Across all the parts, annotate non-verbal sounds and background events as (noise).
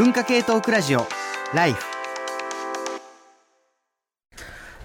文化系トークラジオライフ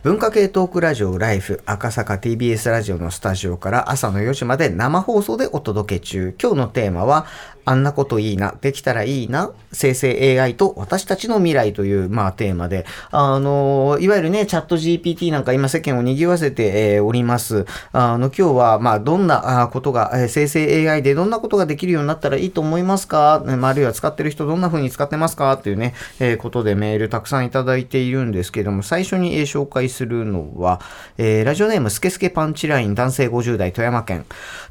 文化系トークラジオライフ赤坂 TBS ラジオのスタジオから朝の4時まで生放送でお届け中。今日のテーマはあんなこといいな、できたらいいな、生成 AI と私たちの未来という、まあ、テーマで、あの、いわゆるね、チャット GPT なんか今世間を賑わせて、えー、おります。あの、今日は、まあ、どんなことが、えー、生成 AI でどんなことができるようになったらいいと思いますか、まあ、あるいは使ってる人どんな風に使ってますか？っていうね、えー、ことでメールたくさんいただいているんですけども、最初に、えー、紹介するのは、えー、ラジオネームスケスケパンチライン男性50代富山県。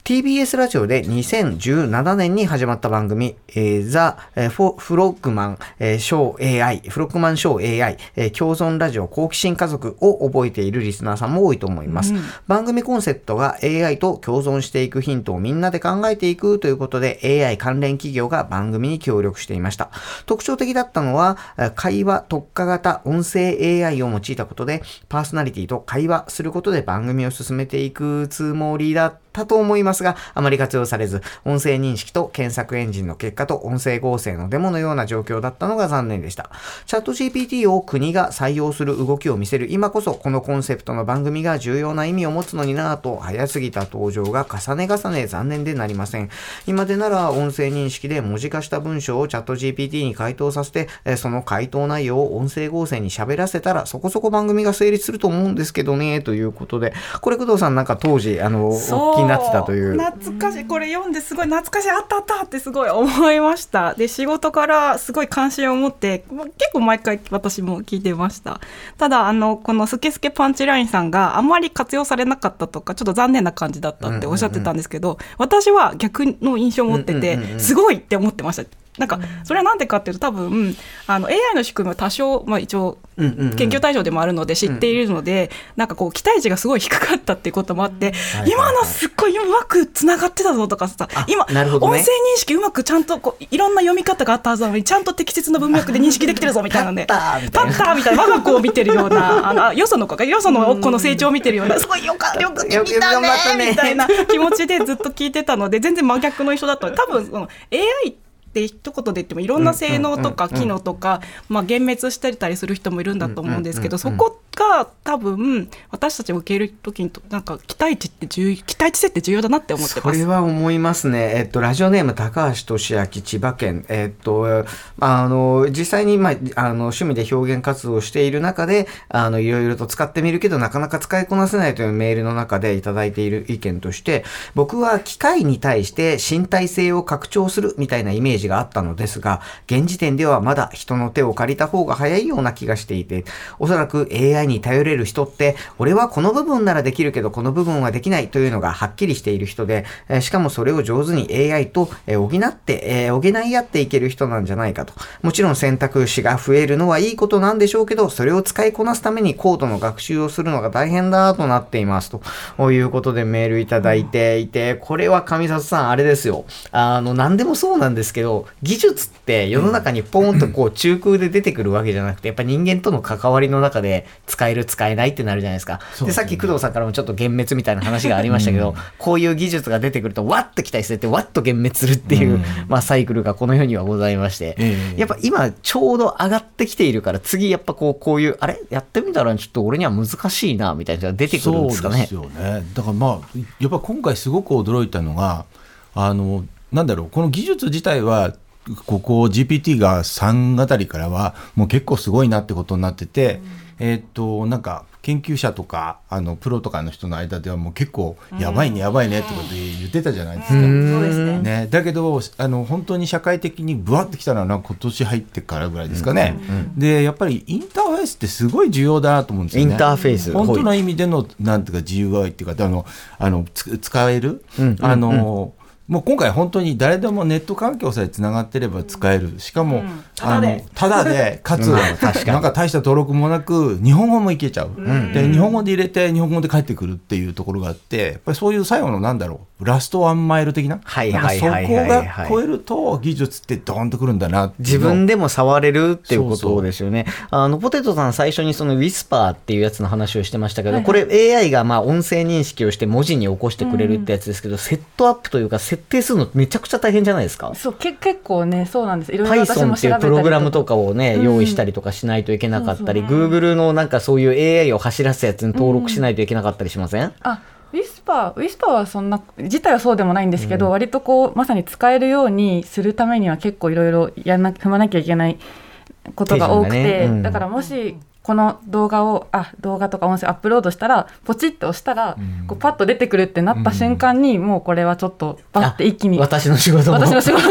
TBS ラジオで2017年に始まった番組、えー、ザ・フフロッグマン、えー、ショー AI、フロッグマンショー AI、えー、共存ラジオ好奇心家族を覚えているリスナーさんも多いと思います。うん、番組コンセプトが AI と共存していくヒントをみんなで考えていくということで AI 関連企業が番組に協力していました。特徴的だったのは会話特化型音声 AI を用いたことでパーソナリティと会話することで番組を進めていくつもりだったったと思いますが、あまり活用されず、音声認識と検索エンジンの結果と音声合成のデモのような状況だったのが残念でした。チャット GPT を国が採用する動きを見せる今こそ、このコンセプトの番組が重要な意味を持つのになぁと、早すぎた登場が重ね重ね残念でなりません。今でなら音声認識で文字化した文章をチャット GPT に回答させて、その回答内容を音声合成に喋らせたら、そこそこ番組が成立すると思うんですけどね、ということで、これ工藤さんなんか当時、あの、おっきになってたという。懐かしいこれ読んですごい懐かしいあったあったってすごい思いました。で仕事からすごい関心を持って結構毎回私も聞いてました。ただあのこのスケスケパンチラインさんがあまり活用されなかったとかちょっと残念な感じだったっておっしゃってたんですけど、私は逆の印象を持ってて、すごいって思ってましたなんかそれはなんでかっていうと多分あの AI の仕組みは多少、まあ、一応研究対象でもあるので知っているので、なんかこう期待値がすごい低かったっていうこともあって、今のすっごいうまくつながってたぞとかさ今、ね、音声認識うまくちゃんとこういろんな読み方があったはずなのにちゃんと適切な文脈で認識できてるぞみたいなね「立った」みたいな。我が子を見てるようなあのよその子がよその子の成長を見てるようなすごいよかよく聞いたね。みたいな気持ちでずっと聞いてたので全然真逆の人だった多分その AI ってって一言で言ってもいろんな性能とか機能とか、まあ、幻滅してたりする人もいるんだと思うんですけど、そこが多分私たちを受け入れる時になんか期待値って重期待値設定重要だなって思ってます。それは思いますね、えっと、ラジオネーム高橋俊明千葉県、えっと、あの実際に、まあ、あの趣味で表現活動をしている中であのいろいろと使ってみるけどなかなか使いこなせないというメールの中でいただいている意見として僕は機械に対して身体性を拡張するみたいなイメージがあったのですが、現時点ではまだ人の手を借りた方が早いような気がしていて、おそらく AI に頼れる人って、俺はこの部分ならできるけど、この部分はできないというのがはっきりしている人で、しかもそれを上手に AI と補って、補い合っていける人なんじゃないかと。もちろん選択肢が増えるのはいいことなんでしょうけど、それを使いこなすために高度の学習をするのが大変だとなっていますということでメールいただいていて、これは上里さんあれですよ。あの、何でもそうなんですけど、技術って世の中にポーンとこう中空で出てくるわけじゃなくて、やっぱ人間との関わりの中で使える使えないってなるじゃないですか。で、さっき工藤さんからもちょっと幻滅みたいな話がありましたけど、こういう技術が出てくると、わっと期待されて、わっと幻滅するっていう、まあサイクルがこの世にはございまして、やっぱ今ちょうど上がってきているから、次やっぱこう、こういう、あれやってみたらちょっと俺には難しいな、みたいなのが出てくるんですかね。そうですよね。だからまあ、やっぱ今回すごく驚いたのが、あの、なんだろう、この技術自体はここ GPT が3あたりからはもう結構すごいなってことになってて、うん、えっ、となんか研究者とかあのプロとかの人の間ではもう結構やばいねやばいねってことで言ってたじゃないですか。ね。ね、だけどあの本当に社会的にぶわってきたのは今年入ってからぐらいですかね。でやっぱりインターフェースってすごい重要だなと思うんですよね。インターフェース。本当の意味でのなんていうか自由愛っていうかあのあの使える、あの、もう今回本当に誰でもネット環境さえつながってれば使える。しかも、うん、あの、ただで、(laughs) かつ、なんか大した登録もなく、日本語もいけちゃう。うん、で、日本語で入れて、日本語で帰ってくるっていうところがあって、やっぱりそういう最後のなんだろう、ラストワンマイル的な、はいはいはいはい。はいが超えると技術ってドーンとくるんだな自分でも触れるっていうこそうそうとですよね。あの、ポテトさん最初にそのウィスパーっていうやつの話をしてましたけど、はいはい。これ AI がまあ音声認識をして文字に起こしてくれるってやつですけど、セットアップというか設定するのめちゃくちゃ大変じゃないですか？そうけ結構ねそうなんです。いろいろ私 Python も調べたりっていうプログラムとかをね、うん。用意したりとかしないといけなかったり、そうそう Google のなんかそういう AI を走らすやつに登録しないといけなかったりしません、あウィスパーウィスパーはそんな自体はそうでもないんですけど、割とこうまさに使えるようにするためには結構いろいろやんな踏まなきゃいけないことが多くて、ね。うん。だからもしこの動画をあ動画とか音声アップロードしたらポチッと押したら、うん。こうパッと出てくるってなった瞬間に、もうこれはちょっとバッて一気に私の仕事も。私の仕事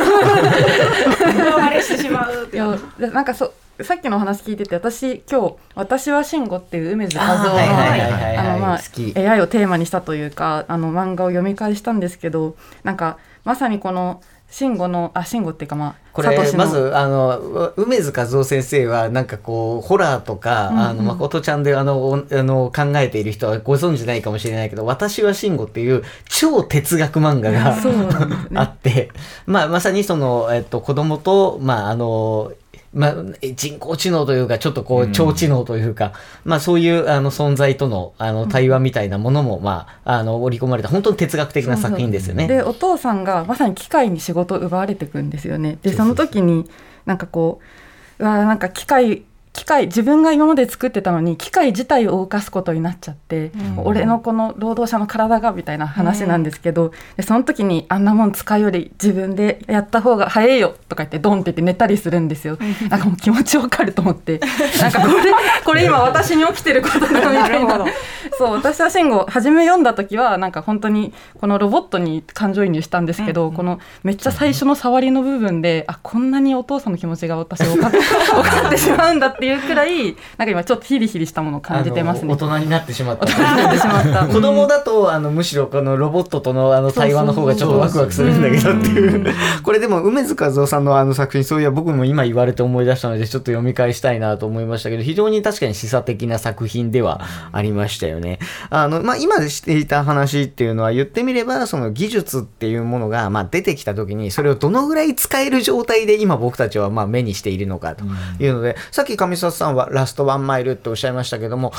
あ (laughs) れしてしまうっていやなんかそさっきのお話聞いてて私今日「私は慎吾」っていう梅津和夫の AI をテーマにしたというかあの漫画を読み返したんですけどなんかまさにこの慎吾のあ慎吾っていうかまあこれまずあの梅津和夫先生はなんかこうホラーとか、うんうん。あの誠ちゃんであのおあの考えている人はご存知ないかもしれないけど「私は慎吾」っていう超哲学漫画がね。(laughs) あって、まあ、まさにその、えっと、子供と、まあ、あの、まあ、人工知能というか、ちょっとこう、うん。超知能というか、まあ、そういう、あの、存在との、あの、対話みたいなものも、まあ、あの、織り込まれた、本当に哲学的な作品ですよね。でお父さんがまさに機械に仕事を奪われていくんですよね。でその時になんかこううわなんか機械機械自分が今まで作ってたのに機械自体を動かすことになっちゃって、うん。俺のこの労働者の体がみたいな話なんですけど、でその時にあんなもん使うより自分でやった方が早いよとか言ってドンって言って寝たりするんですよ。なんかもう気持ちわかると思って。(laughs) なんかこれこれ今私に起きてることだみたいな。そう私は慎吾初め読んだ時はなんか本当にこのロボットに感情移入したんですけど、このめっちゃ最初の触りの部分であこんなにお父さんの気持ちが私分かっ (laughs) 分かってしまうんだっていうくらいなんか今ちょっとヒリヒリしたものを感じてますね。大人になってしまった。(laughs) 子供だと、あの、むしろこのロボットとのあの対話の方がちょっとワクワクするんだけどっていう。(laughs) これでも、梅津和夫さんのあの作品、そういや僕も今言われて思い出したので、ちょっと読み返したいなと思いましたけど、非常に確かに示唆的な作品ではありましたよね。あの、まあ、今していた話っていうのは言ってみれば、その技術っていうものが、まあ、出てきた時に、それをどのぐらい使える状態で今僕たちはまあ目にしているのかというので、さっき上里さんはラストワンマイルっておっしゃいましたけども、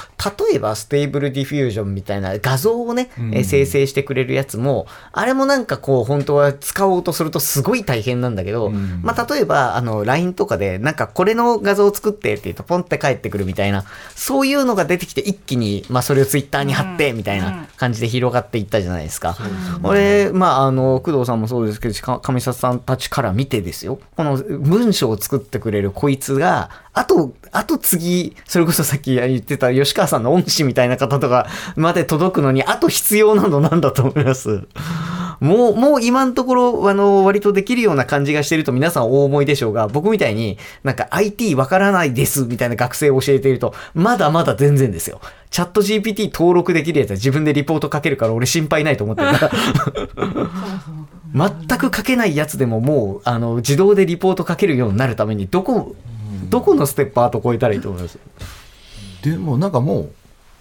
例えば Stable Diffusion みたいな画像をね、うん。えー生成してくれるやつも、あれもなんかこう、本当は使おうとするとすごい大変なんだけど、うん。まあ例えば、あの、LINE とかで、なんかこれの画像を作ってって言うと、ポンって返ってくるみたいな、そういうのが出てきて一気に、まあそれをツイッターに貼って、みたいな感じで広がっていったじゃないですか。俺、まああの、工藤さんもそうですけど、か上里さんたちから見てですよ、この文章を作ってくれるこいつが、あと、あと次、それこそさっき言ってた吉川さんの恩師みたいな方とかまで届くのに、あと必要なのなんだと思います。もう、もう今のところ、あの、割とできるような感じがしてると皆さんお思いでしょうが、僕みたいになんか IT わからないですみたいな学生を教えていると、まだまだ全然ですよ。チャット GPT 登録できるやつは自分でリポート書けるから俺心配ないと思ってるから。全く書けないやつでももう、あの、自動でリポート書けるようになるために、どこ、どこのステップアート超えたらいいと思います？でもなんかも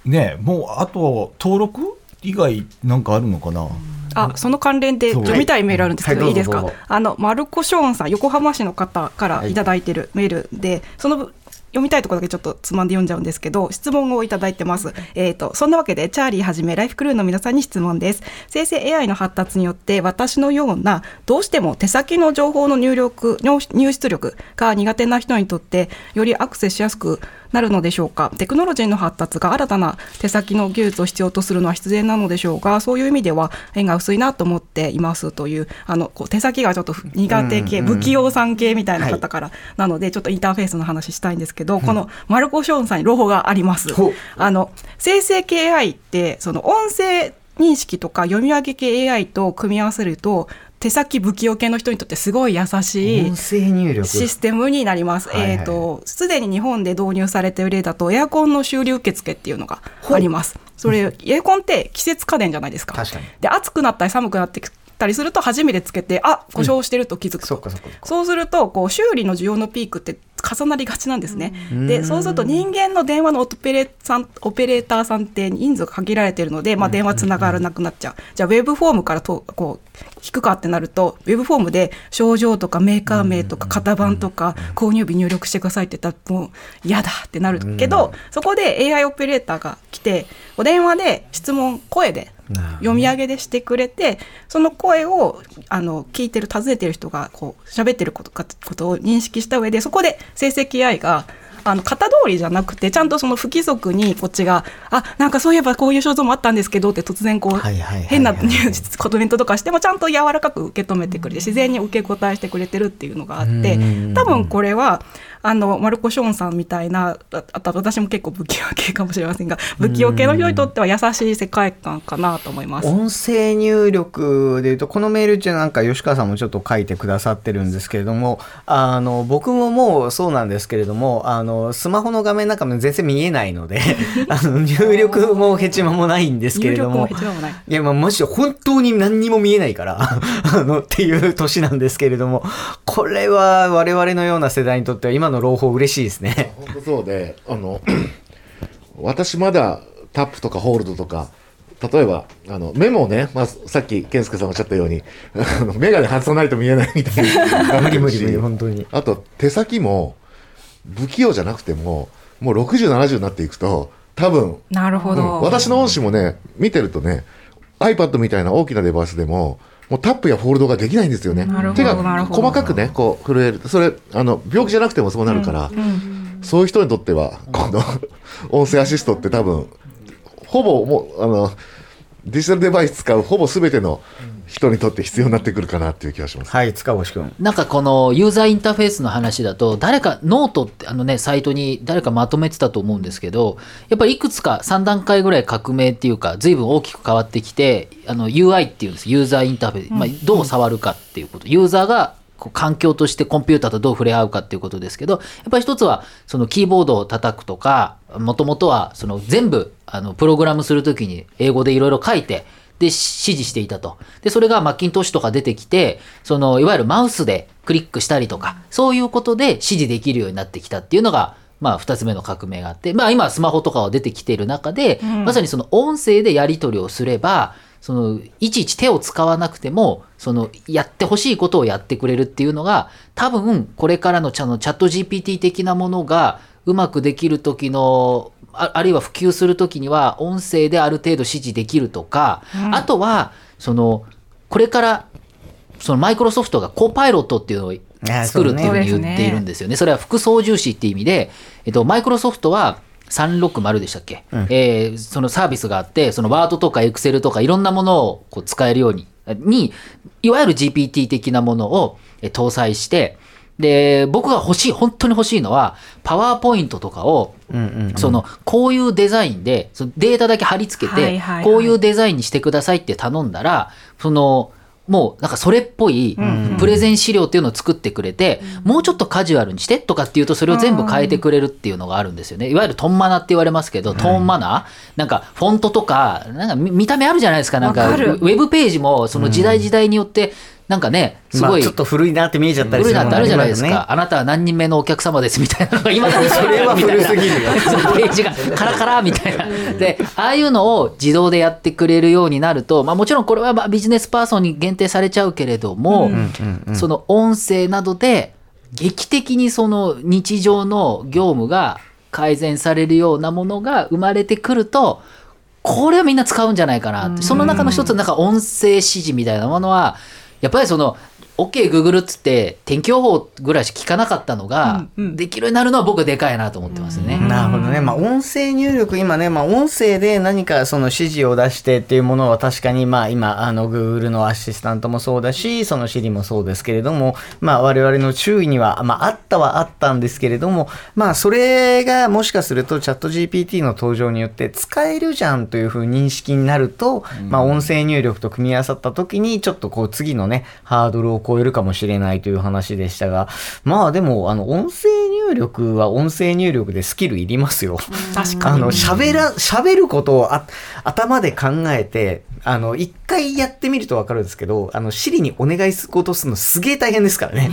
うねもうあと登録以外なんかあるのかな、あその関連で読みたいメールあるんですけど、はいい、いですか？どうぞどうぞ。あのマルコ・ショーンさん横浜市の方からいただいてるメールで、その読みたいところだけちょっとつまんで読んじゃうんですけど質問をいただいてます、えー、とそんなわけでチャーリーはじめライフクルーの皆さんに質問です。生成 AI の発達によって私のようなどうしても手先の情報の入力入出力が苦手な人にとってよりアクセスしやすくなるのでしょうか？テクノロジーの発達が新たな手先の技術を必要とするのは必然なのでしょうがそういう意味では縁が薄いなと思っていますというあのこう手先がちょっと苦手系、うん。うん不器用さん系みたいな方から、なのでちょっとインターフェースの話したいんですけど、このマルコ・ショーンさんに朗報があります。あの生成系 AI ってその音声認識とか読み上げ系 AI と組み合わせると手先不器用系の人にとってすごい優しい。システムになります。はいはいえっ、と、すでに日本で導入されている例だと、エアコンの修理受付っていうのがあります。それ、エアコンって季節家電じゃないですか。確かにで、暑くなったり寒くなってきたりすると、初めてつけて、あ、故障してると気づくと。そっかそっか。そうすると、こう、修理の需要のピークって重なりがちなんですね。でそうすると人間の電話のオペレさんオペレーターさんって人数が限られてるので、まあ、電話つながらなくなっちゃう。じゃあウェブフォームからとこう引くかってなるとウェブフォームで症状とかメーカー名とか型番とか購入日入力してくださいって言ったらもう嫌だってなるけどそこで AI オペレーターが来てお電話で質問声で読み上げでしてくれてその声をあの聞いてる尋ねてる人がこう喋ってることかことを認識した上でそこで生成 AI があの型通りじゃなくてちゃんとその不規則にこっちが「あなんかそういえばこういう症状もあったんですけど」って突然こう変なコメントとかしてもちゃんと柔らかく受け止めてくれて自然に受け答えしてくれてるっていうのがあってうん。多分これはあのマルコ・ショーンさんみたいなああと私も結構不器用系かもしれませんが不器用系の人にとっては優しい世界観かなと思います。音声入力でいうとこのメール中なんか吉川さんもちょっと書いてくださってるんですけれどもあの僕ももうそうなんですけれどもあのスマホの画面なんかも全然見えないので (laughs) あの入力もヘチマもないんですけれども入力もヘチマもないいやまあマジで本当に何にも見えないから (laughs) あのっていう年なんですけれどもこれは我々のような世代にとっては今の朗報嬉しいですね。本当そうで、あの、(clears throat) 私まだタップとかホールドとか、例えば、あの、メモをね、まあ、さっき健介さんおっしゃったように、(laughs) あの、メガネ外さないと見えないみたいな。無理無理無理 (laughs) 本当に。あと、手先も、不器用じゃなくても、もう60、70になっていくと、多分、なるほど、うん私の恩師もね、見てるとね、iPad みたいな大きなデバイスでも、もうタップやホールドができないんですよね。手が細かくね、こう震える。それ、あの、病気じゃなくてもそうなるから、そういう人にとっては、この (laughs) 音声アシストって多分、ほぼもう、あの、デジタルデバイス使うほぼ全ての人にとって必要になってくるかなっていう気がします。はい塚越君。なんかこのユーザーインターフェースの話だと誰かノートってあのねサイトに誰かまとめてたと思うんですけどやっぱりいくつか3段階ぐらい革命っていうか随分大きく変わってきてあの UI っていうんですユーザーインターフェース、まあ、どう触るかっていうことユーザーが環境としてコンピューターとどう触れ合うかっていうことですけどやっぱり一つはそのキーボードを叩くとかもともとはその全部あのプログラムするときに英語でいろいろ書いてで、指示していたと。で、それがマッキントッシュとか出てきて、その、いわゆるマウスでクリックしたりとか、そういうことで指示できるようになってきたっていうのが、まあ、二つ目の革命があって、まあ、今、スマホとかは出てきている中で、まさにその音声でやり取りをすれば、その、いちいち手を使わなくても、その、やってほしいことをやってくれるっていうのが、多分、これからのチャのチャット GPT 的なものが、うまくできる時のああるいは普及する時には音声である程度指示できるとか、あとはそのこれからそのマイクロソフトがコパイロットっていうのをあ作るっていうふうに言っているんですよね。それは副操縦士っていう意味で、えっと、マイクロソフトは360でしたっけ、えーそのサービスがあってそのワードとかエクセルとかいろんなものをこう使えるようににいわゆる GPT 的なものをえ搭載してで僕が欲しい本当に欲しいのはパワーポイントとかをそのこういうデザインでそのデータだけ貼り付けてはいはいはい。こういうデザインにしてくださいって頼んだらそのもうなんかそれっぽいプレゼン資料っていうのを作ってくれて、もうちょっとカジュアルにしてとかっていうとそれを全部変えてくれるっていうのがあるんですよね。いわゆるトンマナって言われますけど、トーンマナーなんかフォントとか、なんか見見た目あるじゃないですか。なんかウェブページもその時代時代によってなんかね、すごい、まあちょっと古いなって見えちゃったりする古いなってあるじゃないですか。りまあなたは何人目のお客様ですみたいなのが今だにそれは古すぎるよページがカラカラみたいな。で、ああいうのを自動でやってくれるようになると、まあもちろんこれはまあビジネスパーソンに限定されちゃうけれども、その音声などで劇的にその日常の業務が改善されるようなものが生まれてくると、これはみんな使うんじゃないかな。その中の一つ、なんか音声指示みたいなものは、やっぱりその、OK、Google っつって天気予報ぐらいしか聞かなかったのが、できるようになるのは僕でかいなと思ってますね。なるほどね。まあ、音声入力、今ね、まあ、音声で何かその指示を出してっていうものは確かに、まあ、今、あの、Google のアシスタントもそうだし、その Siri もそうですけれども、まあ、我々の周囲には、まあ、あったはあったんですけれども、まあ、それがもしかするとチャット GPT の登場によって使えるじゃんというふうに認識になると、まあ、音声入力と組み合わさった時に、ちょっとこう、次のね、ハードルを超えるかもしれないという話でしたが、まあ、でも、あの、音声入力は音声入力でスキルいりますよ。確かにあの、喋ら、喋ることをあ頭で考えて、あの、一回やってみるとわかるんですけど、あの、シリにお願いすることするのすげえ大変ですからね。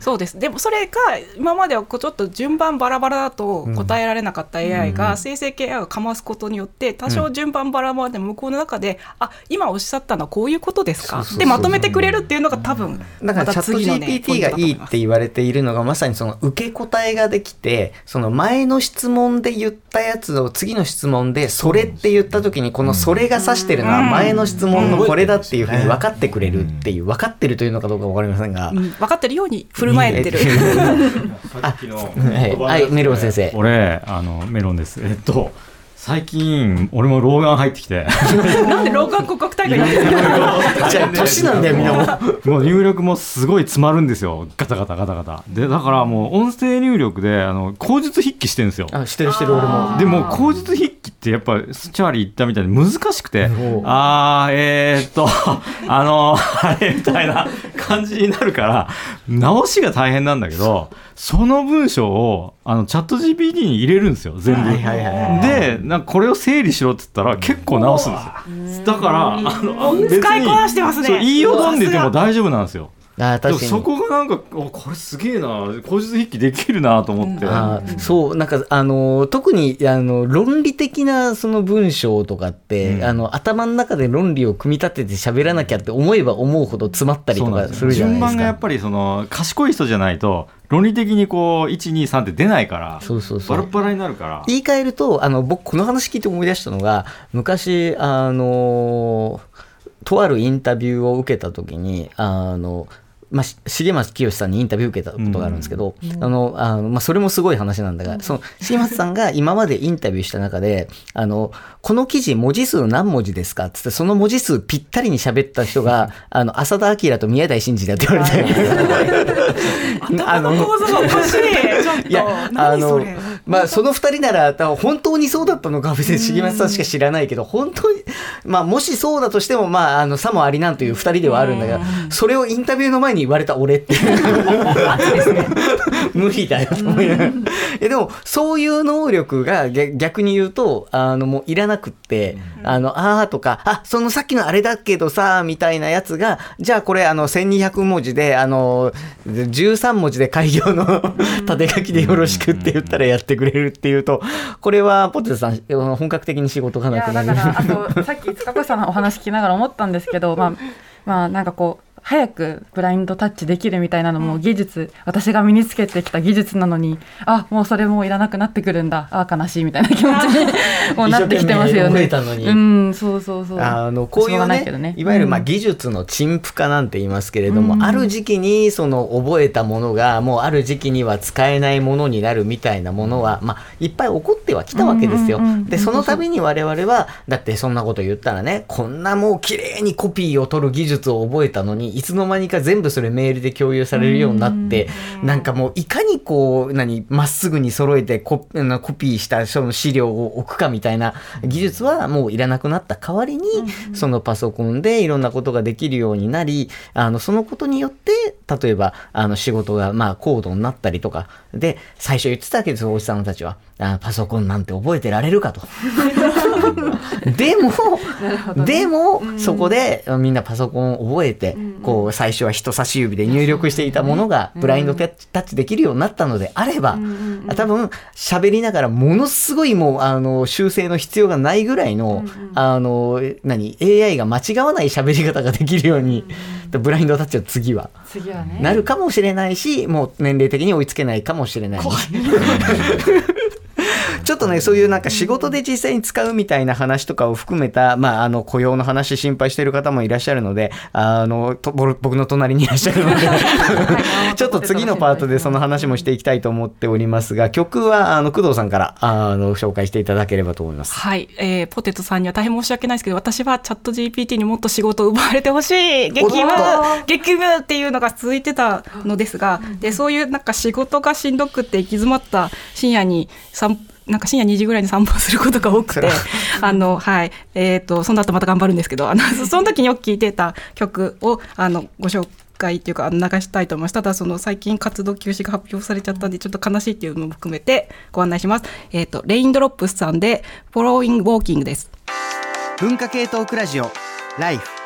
そうです。でもそれが今まではこうちょっと順番バラバラだと答えられなかった AI が生成系 AI をかますことによって多少順番バラバラでも向こうの中で、あ今おっしゃったのはこういうことですか？でまとめてくれるっていうのが多分だからチャット GPT がいいって言われているのがまさにその受け答えができてその前の質問で言ったやつを次の質問でそれって言った時にこのそれが指してるのは前の質問のこれだっていうふうに分かってくれるっていう分かってるというのかどうか分かりませんが。うん。分かってるように振る舞えてる。(laughs) あはい、はい、メロン先生。俺あのメロンです。えっと最近俺も老眼入ってきて。(laughs) なんで老眼広告大会やってるのじゃあ年なんだよみんなも。うもう入力もすごい詰まるんですよ。ガタガタガタガタ。でだからもう音声入力であの口述筆記してるんですよ。あしてるしてる俺も。でも口述筆記ってやっぱチャーリー言ったみたいに難しくてあーえー、っと (laughs) あのあれみたいな感じになるから直しが大変なんだけどその文章をあのチャット GPT に入れるんですよ全部。はいはいはいでなんかこれを整理しろって言ったら結構直すんですよ。だからあの別に使いこなしてますね。言いよどんでても大丈夫なんですよあ確かに。そこがなんかおこれすげえな。口述筆記できるなと思って、あーそうなんかあの特にあの論理的なその文章とかって、うん。あの頭の中で論理を組み立てて喋らなきゃって思えば思うほど詰まったりとかするじゃないです順番がやっか。ぱりその賢い人じゃないと論理的にこう123って出ないからそうそうそう。バラバラになるから。言い換えるとあの僕この話聞いて思い出したのが昔あのとあるインタビューを受けた時にあのまあ、し重松清さんにインタビュー受けたことがあるんですけど、あのあのまあ、それもすごい話なんだが、その重松さんが今までインタビューした中であのこの記事文字数何文字ですかっつってその文字数ぴったりに喋った人が (laughs) あの浅田明と宮台真司だって言われて。頭の構造がおかしい。(laughs) ちょっと。いや、あの何それ、(laughs) まあ、その二人なら、多分本当にそうだったのかは別に重松さん。しか知らないけど、本当に、まあ、もしそうだとしても、まあ、あの、さもありなんという二人ではあるんだが、それをインタビューの前に言われた俺っていう。(laughs) 無理だよと思いながら。えでも、そういう能力が逆逆に言うと、あの、もういらなくって、あの、あーとか、あ、そのさっきのあれだけどさ、みたいなやつが、じゃあこれ、あの、1200文字で、あの、13文字で開業の (laughs) 縦書きでよろしくって言ったらやっててくれるっていうと、これはポテトさん、本格的に仕事がなくなる。だからあとさっき塚越さんのお話聞きながら思ったんですけどまあまあなんかこう早くブラインドタッチできるみたいなのも技術、私が身につけてきた技術なのにあもうそれもういらなくなってくるんだ。あ悲しいみたいな気持ちに (laughs) もうなってきてますよね。たのに。うんそうそうそう。あのこういうねね。いわゆるまあうん。技術の陳腐化なんて言いますけれども、うん。ある時期にその覚えたものがもうある時期には使えないものになるみたいなものは、まあ、いっぱい起こってはきたわけですよ。うんうんうんでその度に我々はだってそんなこと言ったらねこんなもう綺麗にコピーを取る技術を覚えたのにいつの間にか全部それメールで共有されるようになって、なんかもういかにこう何まっすぐに揃えてココピーしたその資料を置くかみたいな技術はもういらなくなった代わりに、そのパソコンでいろんなことができるようになりあのそのことによって例えばあの仕事がまあ高度になったりとかで最初言ってたわけですよおじさんたちは。あパソコンなんて覚えてられるかと。(laughs) (laughs) でもでも、そこでみんなパソコンを覚えて、こう最初は人差し指で入力していたものがブラインドタッチできるようになったのであれば、多分喋りながらものすごいもうあの修正の必要がないぐらいの、あの何 AI が間違わない喋り方ができるように、ブラインドタッチは次は次はね。なるかもしれないしもう年齢的に追いつけないかもしれない。し。(laughs) ちょっとね、そういうなんか仕事で実際に使うみたいな話とかを含めた、まあ、あの、雇用の話心配している方もいらっしゃるので、あの、とぼ僕の隣にいらっしゃるので、ちょっと次のパートでその話もしていきたいと思っておりますが、曲は、あの、工藤さんから、あの、紹介していただければと思います。はい、えーポテトさんには大変申し訳ないですけど私はチャット GPT にもっと仕事を奪われてほしい激務激務っていうのが続いてたのですがでそういうなんか仕事がしんどくて行き詰まった深夜に散なんか深夜2時ぐらいに散歩することが多くてあのはい。えっ、とその後また頑張るんですけどあのその時によく聴いてた曲をあのご紹介回っていうか流したいと思います。ただその最近活動休止が発表されちゃったんでちょっと悲しいっていうのも含めてご案内します。えっ、とレインドロップスさんで Following Walking です。文化系トークラジオ、ライフ。